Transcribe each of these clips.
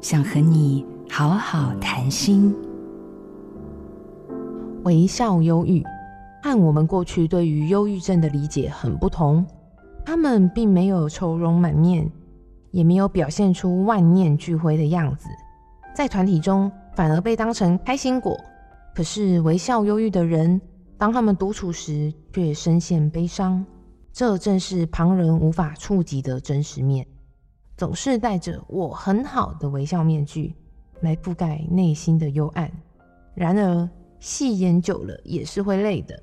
想和你好好谈心。微笑忧郁和我们过去对于忧郁症的理解很不同，他们并没有愁容满面，也没有表现出万念俱灰的样子，在团体中反而被当成开心果。可是微笑忧郁的人，当他们独处时却深陷悲伤，这正是旁人无法触及的真实面。总是戴着我很好的微笑面具来覆盖内心的幽暗。然而，戏演久了也是会累的。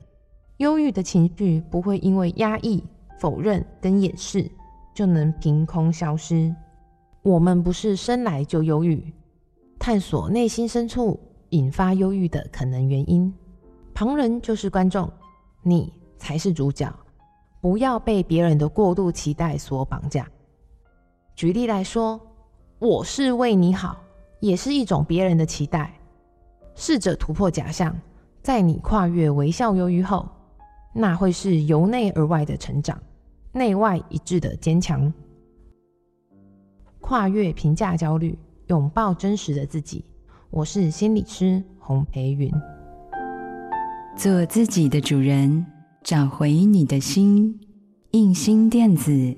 忧郁的情绪不会因为压抑、否认跟掩饰就能凭空消失。我们不是生来就忧郁，探索内心深处引发忧郁的可能原因。旁人就是观众，你才是主角。不要被别人的过度期待所绑架。举例来说，我是为你好，也是一种别人的期待。试着突破假象，在你跨越微笑忧郁后，那会是由内而外的成长，内外一致的坚强。跨越评价焦虑，拥抱真实的自己。我是心理师洪培云。做自己的主人，找回你的心。印心电子。